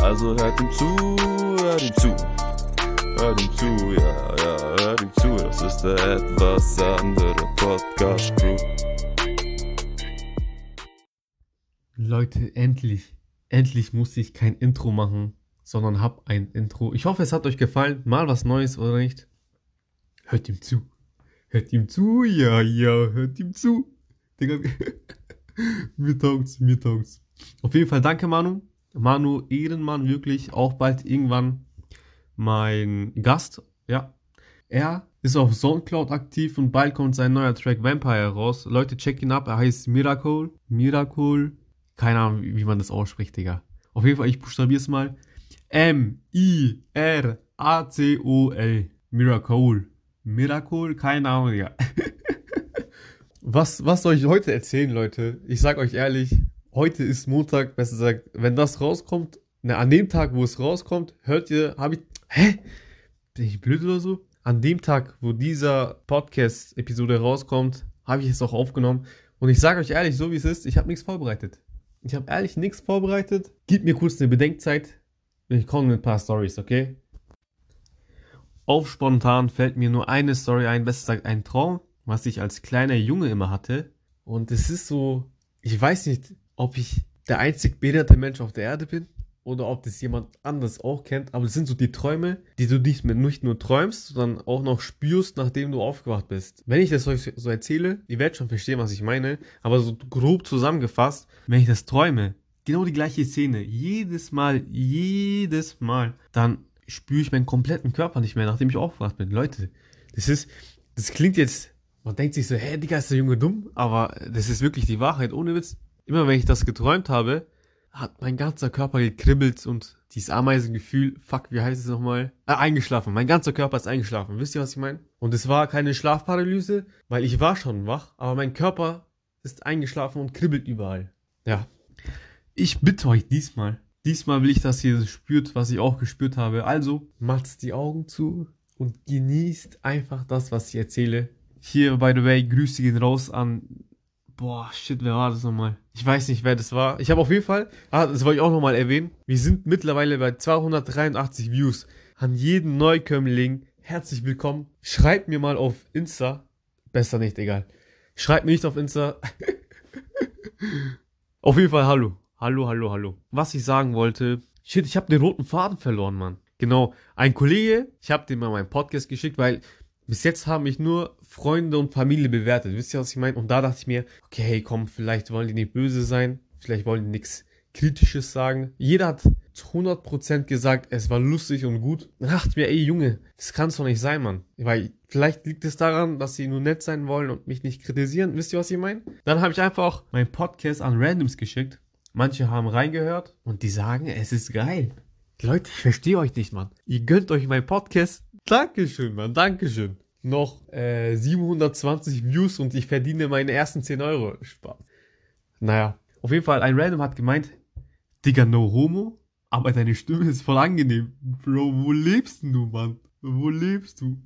Also hört ihm zu, hört ihm zu. Hört ihm zu, ja, ja, hört ihm zu. Das ist der etwas andere Podcast Crew. Leute, endlich, endlich musste ich kein Intro machen, sondern hab ein Intro. Ich hoffe, es hat euch gefallen. Mal was Neues oder nicht? Hört ihm zu. Hört ihm zu, ja, ja, hört ihm zu. Digga, mir taugt's, mir taugt's. Auf jeden Fall danke, Manu. Manu, Ehrenmann, wirklich. Auch bald irgendwann mein Gast. Ja. Er ist auf Soundcloud aktiv und bald kommt sein neuer Track Vampire raus. Leute, check ihn ab. Er heißt Miracle. Miracle. Keine Ahnung, wie man das ausspricht, Digga. Auf jeden Fall, ich buchstabiere es mal. M-I-R-A-C-O-L. Miracle. Miracle? Keine Ahnung, Digga. was, was soll ich heute erzählen, Leute? Ich sag euch ehrlich, heute ist Montag, besser gesagt, wenn das rauskommt, ne, an dem Tag, wo es rauskommt, hört ihr, hab ich, hä? Bin ich blöd oder so? An dem Tag, wo dieser Podcast-Episode rauskommt, habe ich es auch aufgenommen. Und ich sage euch ehrlich, so wie es ist, ich habe nichts vorbereitet. Ich habe ehrlich nichts vorbereitet. Gib mir kurz eine Bedenkzeit. Ich komme mit ein paar Stories, okay? Auf spontan fällt mir nur eine Story ein, besser gesagt ein Traum, was ich als kleiner Junge immer hatte. Und es ist so, ich weiß nicht, ob ich der einzig behinderte Mensch auf der Erde bin oder ob das jemand anders auch kennt, aber es sind so die Träume, die du nicht, mehr, nicht nur träumst, sondern auch noch spürst, nachdem du aufgewacht bist. Wenn ich das euch so erzähle, ihr werdet schon verstehen, was ich meine, aber so grob zusammengefasst, wenn ich das träume, genau die gleiche Szene, jedes Mal, jedes Mal, dann spüre ich meinen kompletten Körper nicht mehr, nachdem ich aufgewacht bin. Leute, das ist, das klingt jetzt, man denkt sich so, hä, Digga, ist der Junge dumm, aber das ist wirklich die Wahrheit, ohne Witz. Immer wenn ich das geträumt habe, hat mein ganzer Körper gekribbelt und dieses Ameisengefühl, fuck, wie heißt es nochmal? Äh, eingeschlafen. Mein ganzer Körper ist eingeschlafen. Wisst ihr, was ich meine? Und es war keine Schlafparalyse, weil ich war schon wach, aber mein Körper ist eingeschlafen und kribbelt überall. Ja. Ich bitte euch diesmal. Diesmal will ich, dass ihr das spürt, was ich auch gespürt habe. Also, macht die Augen zu und genießt einfach das, was ich erzähle. Hier, by the way, Grüße gehen raus an Boah, shit, wer war das nochmal? Ich weiß nicht, wer das war. Ich habe auf jeden Fall, ah, das wollte ich auch nochmal erwähnen. Wir sind mittlerweile bei 283 Views. An jeden Neukömmling, herzlich willkommen. Schreibt mir mal auf Insta. Besser nicht, egal. Schreibt mir nicht auf Insta. auf jeden Fall hallo. Hallo, hallo, hallo. Was ich sagen wollte, shit, ich habe den roten Faden verloren, Mann. Genau, ein Kollege, ich habe dem mal meinen Podcast geschickt, weil bis jetzt haben mich nur Freunde und Familie bewertet. Wisst ihr, was ich meine? Und da dachte ich mir, okay, hey, komm, vielleicht wollen die nicht böse sein, vielleicht wollen die nichts Kritisches sagen. Jeder hat zu 100% gesagt, es war lustig und gut. Dann dachte ich mir, ey Junge, das kann's doch nicht sein, Mann. Weil vielleicht liegt es daran, dass sie nur nett sein wollen und mich nicht kritisieren. Wisst ihr, was ich meine? Dann habe ich einfach meinen Podcast an Randoms geschickt. Manche haben reingehört und die sagen, es ist geil. Leute, ich verstehe euch nicht, Mann. Ihr gönnt euch meinen Podcast. Dankeschön, Mann. Dankeschön. Noch äh, 720 Views und ich verdiene meine ersten 10 Euro. Spaß. Naja, auf jeden Fall, ein Random hat gemeint, Digga, no homo, aber deine Stimme ist voll angenehm. Bro, wo lebst du, Mann? Wo lebst du?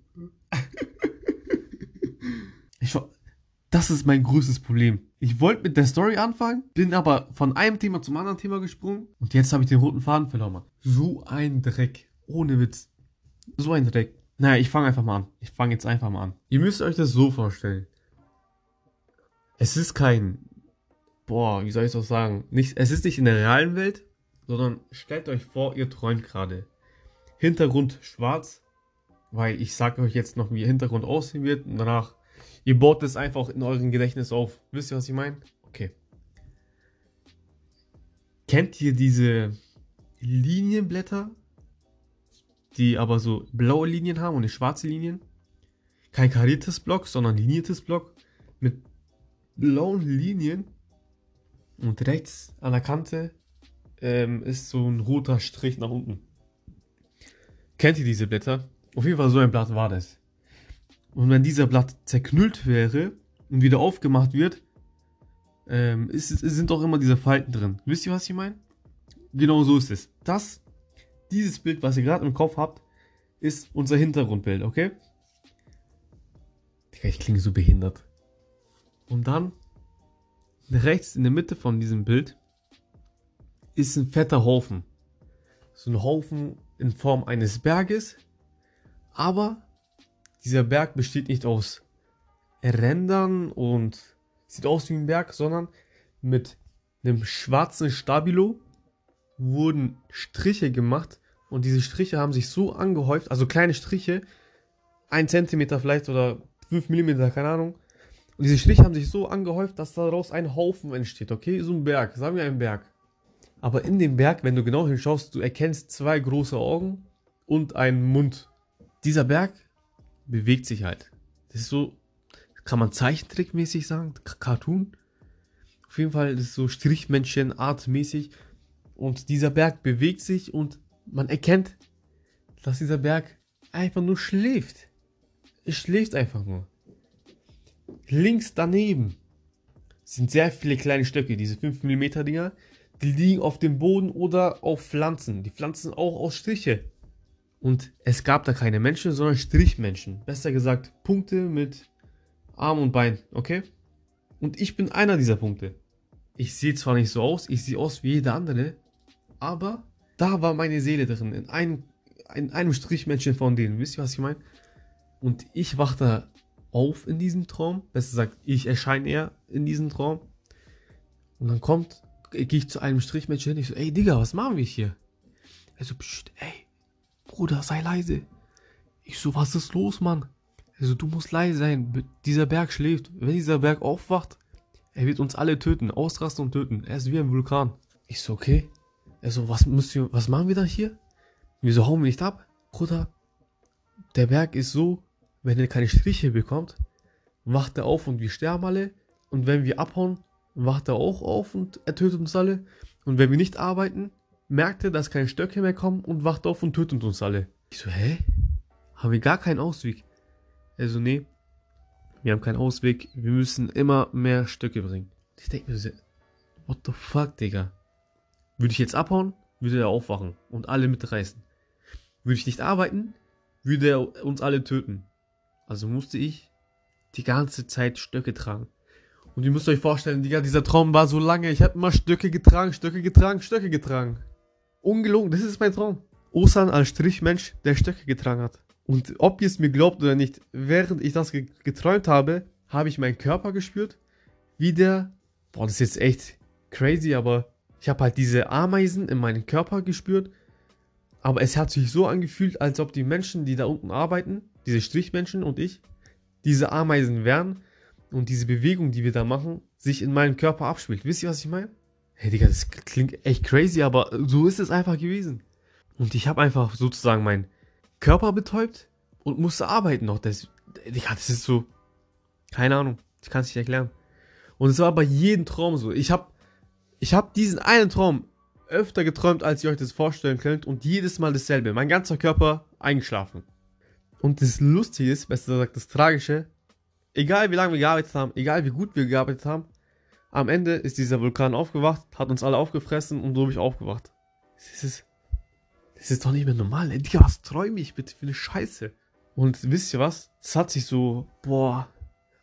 ich das ist mein größtes Problem. Ich wollte mit der Story anfangen, bin aber von einem Thema zum anderen Thema gesprungen und jetzt habe ich den roten Faden verloren, Mann. So ein Dreck. Ohne Witz. So ein Dreck. Naja, ich fange einfach mal an. Ich fange jetzt einfach mal an. Ihr müsst euch das so vorstellen. Es ist kein, boah, wie soll ich das sagen? Nicht, es ist nicht in der realen Welt, sondern stellt euch vor, ihr träumt gerade. Hintergrund schwarz, weil ich sage euch jetzt noch, wie ihr Hintergrund aussehen wird und danach, ihr baut es einfach in eurem Gedächtnis auf. Wisst ihr, was ich meine? Okay. Kennt ihr diese Linienblätter, die aber so blaue Linien haben und nicht schwarze Linien? Kein kariertes Block, sondern liniertes Block mit blauen Linien und rechts an der Kante ähm, ist so ein roter Strich nach unten. Kennt ihr diese Blätter? Auf jeden Fall so ein Blatt war das. Und wenn dieser Blatt zerknüllt wäre und wieder aufgemacht wird, ähm, ist, ist, sind doch immer diese Falten drin. Wisst ihr, was ich meine? Genau so ist es. Das, dieses Bild, was ihr gerade im Kopf habt, ist unser Hintergrundbild, okay? Digga, ich klinge so behindert. Und dann, rechts in der Mitte von diesem Bild, ist ein fetter Haufen. So ein Haufen in Form eines Berges. Aber dieser Berg besteht nicht aus Rändern und sieht aus wie ein Berg, sondern mit einem schwarzen Stabilo wurden Striche gemacht und diese Striche haben sich so angehäuft, also kleine Striche, ein Zentimeter vielleicht oder 5 Millimeter, keine Ahnung. Und diese Striche haben sich so angehäuft, dass daraus ein Haufen entsteht, okay? So ein Berg, sagen wir ein Berg. Aber in dem Berg, wenn du genau hinschaust, du erkennst zwei große Augen und einen Mund. Dieser Berg bewegt sich halt. Das ist so, kann man Zeichentrickmäßig sagen, Cartoon. Auf jeden Fall ist so Strichmännchen artmäßig und dieser Berg bewegt sich und man erkennt, dass dieser Berg einfach nur schläft. Es schläft einfach nur. Links daneben sind sehr viele kleine Stöcke, diese 5 mm Dinger, die liegen auf dem Boden oder auf Pflanzen. Die Pflanzen auch aus Striche. Und es gab da keine Menschen, sondern Strichmenschen. Besser gesagt, Punkte mit Arm und Bein, okay? Und ich bin einer dieser Punkte. Ich sehe zwar nicht so aus, ich sehe aus wie jeder andere, aber da war meine Seele drin, in einem, in einem Strichmännchen von denen. Wisst ihr, was ich meine? Und ich wachte auf in diesem Traum. Besser gesagt, ich erscheine eher in diesem Traum. Und dann kommt, gehe ich zu einem Strichmännchen hin. Ich so, ey Digga, was machen wir hier? Er so, pst, ey, Bruder, sei leise. Ich so, was ist los, Mann? Also du musst leise sein. Dieser Berg schläft. Wenn dieser Berg aufwacht, er wird uns alle töten, ausrasten und töten. Er ist wie ein Vulkan. Ich so, okay. Also, was müssen wir, was machen wir da hier? Wieso hauen wir nicht ab? Bruder, der Berg ist so, wenn er keine Striche bekommt, wacht er auf und wir sterben alle. Und wenn wir abhauen, wacht er auch auf und er tötet uns alle. Und wenn wir nicht arbeiten, merkt er, dass keine Stöcke mehr kommen und wacht auf und tötet uns alle. Ich so, hä? Haben wir gar keinen Ausweg? Also, nee, wir haben keinen Ausweg. Wir müssen immer mehr Stöcke bringen. Ich denke mir so, what the fuck, Digga? Würde ich jetzt abhauen, würde er aufwachen und alle mitreißen. Würde ich nicht arbeiten, würde er uns alle töten. Also musste ich die ganze Zeit Stöcke tragen. Und ihr müsst euch vorstellen, Digga, dieser Traum war so lange. Ich habe immer Stöcke getragen, Stöcke getragen, Stöcke getragen. Ungelogen, das ist mein Traum. Osan als Strichmensch, der Stöcke getragen hat. Und ob ihr es mir glaubt oder nicht, während ich das geträumt habe, habe ich meinen Körper gespürt, wie der, boah, das ist jetzt echt crazy, aber ich habe halt diese Ameisen in meinem Körper gespürt. Aber es hat sich so angefühlt, als ob die Menschen, die da unten arbeiten, diese Strichmenschen und ich, diese Ameisen wären und diese Bewegung, die wir da machen, sich in meinem Körper abspielt. Wisst ihr, was ich meine? Hey Digga, das klingt echt crazy, aber so ist es einfach gewesen. Und ich habe einfach sozusagen meinen Körper betäubt und musste arbeiten noch. Das, Digga, das ist so, keine Ahnung, ich kann es nicht erklären. Und es war bei jedem Traum so. Ich habe ich habe diesen einen Traum öfter geträumt, als ihr euch das vorstellen könnt und jedes Mal dasselbe. Mein ganzer Körper eingeschlafen. Und das Lustige ist, besser gesagt das Tragische, egal wie lange wir gearbeitet haben, egal wie gut wir gearbeitet haben, am Ende ist dieser Vulkan aufgewacht, hat uns alle aufgefressen und so bin ich aufgewacht. Das ist, das ist doch nicht mehr normal. Ey, Digga, was träume ich bitte für eine Scheiße? Und wisst ihr was? Das hat sich so, boah,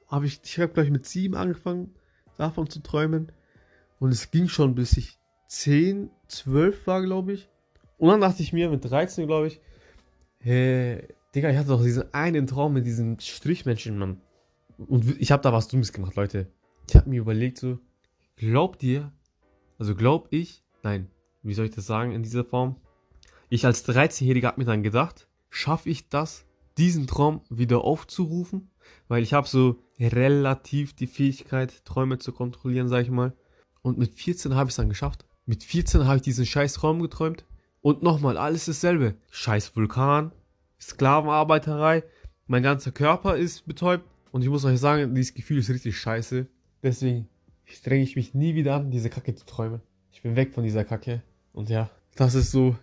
habe ich, ich habe gleich mit sieben angefangen, davon zu träumen. Und es ging schon bis ich 10, 12 war, glaube ich. Und dann dachte ich mir, mit 13, glaube ich, hey, Digga, ich hatte doch diesen einen Traum mit diesen Strichmenschen, Mann. Und ich habe da was Dummes gemacht, Leute. Ich habe mir überlegt, so, glaubt ihr, also glaub ich, nein, wie soll ich das sagen in dieser Form? Ich als 13-Jähriger habe mir dann gedacht, schaffe ich das, diesen Traum wieder aufzurufen? Weil ich habe so relativ die Fähigkeit, Träume zu kontrollieren, sag ich mal. Und mit 14 habe ich es dann geschafft. Mit 14 habe ich diesen scheiß Raum geträumt. Und nochmal, alles dasselbe. Scheiß Vulkan, Sklavenarbeiterei, mein ganzer Körper ist betäubt. Und ich muss euch sagen, dieses Gefühl ist richtig scheiße. Deswegen strenge ich mich nie wieder an, diese Kacke zu träumen. Ich bin weg von dieser Kacke. Und ja, das ist so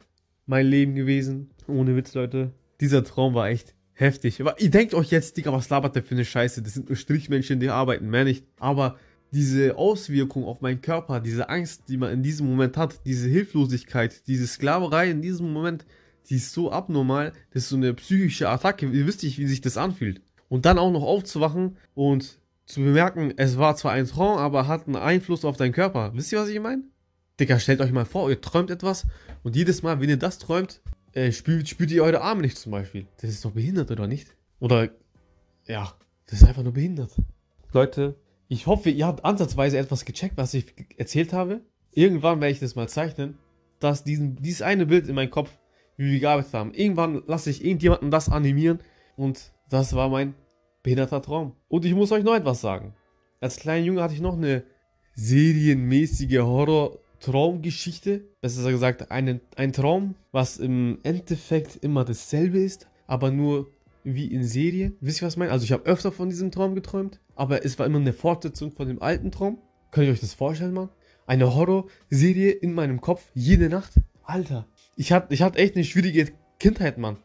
mein Leben gewesen. Ohne Witz, Leute. Dieser Traum war echt heftig. Aber ihr denkt euch jetzt, Digga, was labert der für eine Scheiße? Das sind nur Strichmännchen, die arbeiten, mehr nicht. Aber diese Auswirkung auf meinen Körper, diese Angst, die man in diesem Moment hat, diese Hilflosigkeit, diese Sklaverei in diesem Moment, die ist so abnormal, das ist so eine psychische Attacke. Ihr wisst nicht, wie sich das anfühlt. Und dann auch noch aufzuwachen und zu bemerken, es war zwar ein Traum, aber hat einen Einfluss auf deinen Körper. Wisst ihr, was ich meine? Digga, stellt euch mal vor, ihr träumt etwas und jedes Mal, wenn ihr das träumt, äh, spürt, spürt ihr eure Arme nicht zum Beispiel. Das ist doch behindert, oder nicht? Oder, ja, das ist einfach nur behindert. Leute, ich hoffe, ihr habt ansatzweise etwas gecheckt, was ich erzählt habe. Irgendwann werde ich das mal zeichnen, dass diesen, dieses eine Bild in meinem Kopf, wie wir gearbeitet haben. Irgendwann lasse ich irgendjemanden das animieren und das war mein behinderter Traum. Und ich muss euch noch etwas sagen. Als kleiner Junge hatte ich noch eine serienmäßige Horror-Traumgeschichte. Besser gesagt, einen, ein Traum, was im Endeffekt immer dasselbe ist, aber nur wie in Serien. Wisst ihr, was ich meine? Also ich habe öfter von diesem Traum geträumt, aber es war immer eine Fortsetzung von dem alten Traum. Könnt ihr euch das vorstellen, Mann? Eine Horror-Serie in meinem Kopf, jede Nacht. Alter, ich hatte ich echt eine schwierige Kindheit, Mann.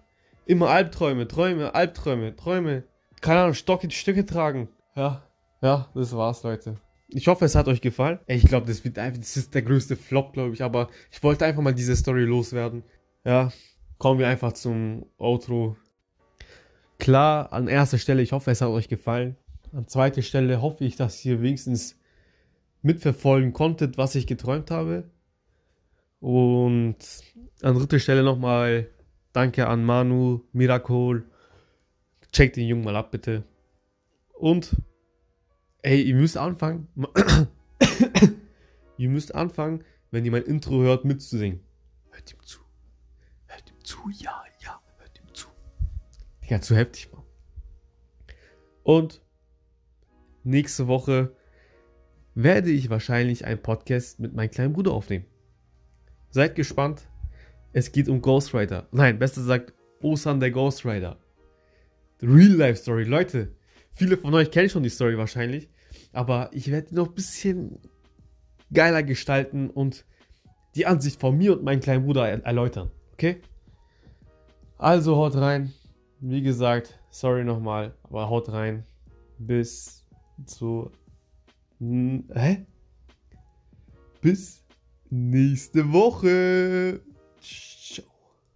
Immer Albträume, Träume, Albträume, Träume. Keine Ahnung, Stock in Stücke tragen. Ja, ja, das war's, Leute. Ich hoffe, es hat euch gefallen. Ich glaube, das wird einfach, das ist der größte Flop, glaube ich. Aber ich wollte einfach mal diese Story loswerden. Ja, kommen wir einfach zum Outro. Klar, an erster Stelle, ich hoffe, es hat euch gefallen. An zweiter Stelle hoffe ich, dass ihr wenigstens mitverfolgen konntet, was ich geträumt habe. Und an dritter Stelle nochmal danke an Manu, Miracle. Checkt den Jungen mal ab, bitte. Und, ey, ihr müsst anfangen. ihr müsst anfangen, wenn ihr mein Intro hört, mitzusingen. Hört ihm zu. Hört ihm zu, ja, ja. Ja, zu heftig, Mann. Und nächste Woche werde ich wahrscheinlich einen Podcast mit meinem kleinen Bruder aufnehmen. Seid gespannt. Es geht um Ghost Rider. Nein, besser gesagt, Osan der Ghost Rider. Real Life Story. Leute, viele von euch kennen schon die Story wahrscheinlich. Aber ich werde die noch ein bisschen geiler gestalten und die Ansicht von mir und meinem kleinen Bruder erläutern. Okay? Also haut rein. Wie gesagt, sorry nochmal, aber haut rein. Bis zu. Hä? Bis nächste Woche.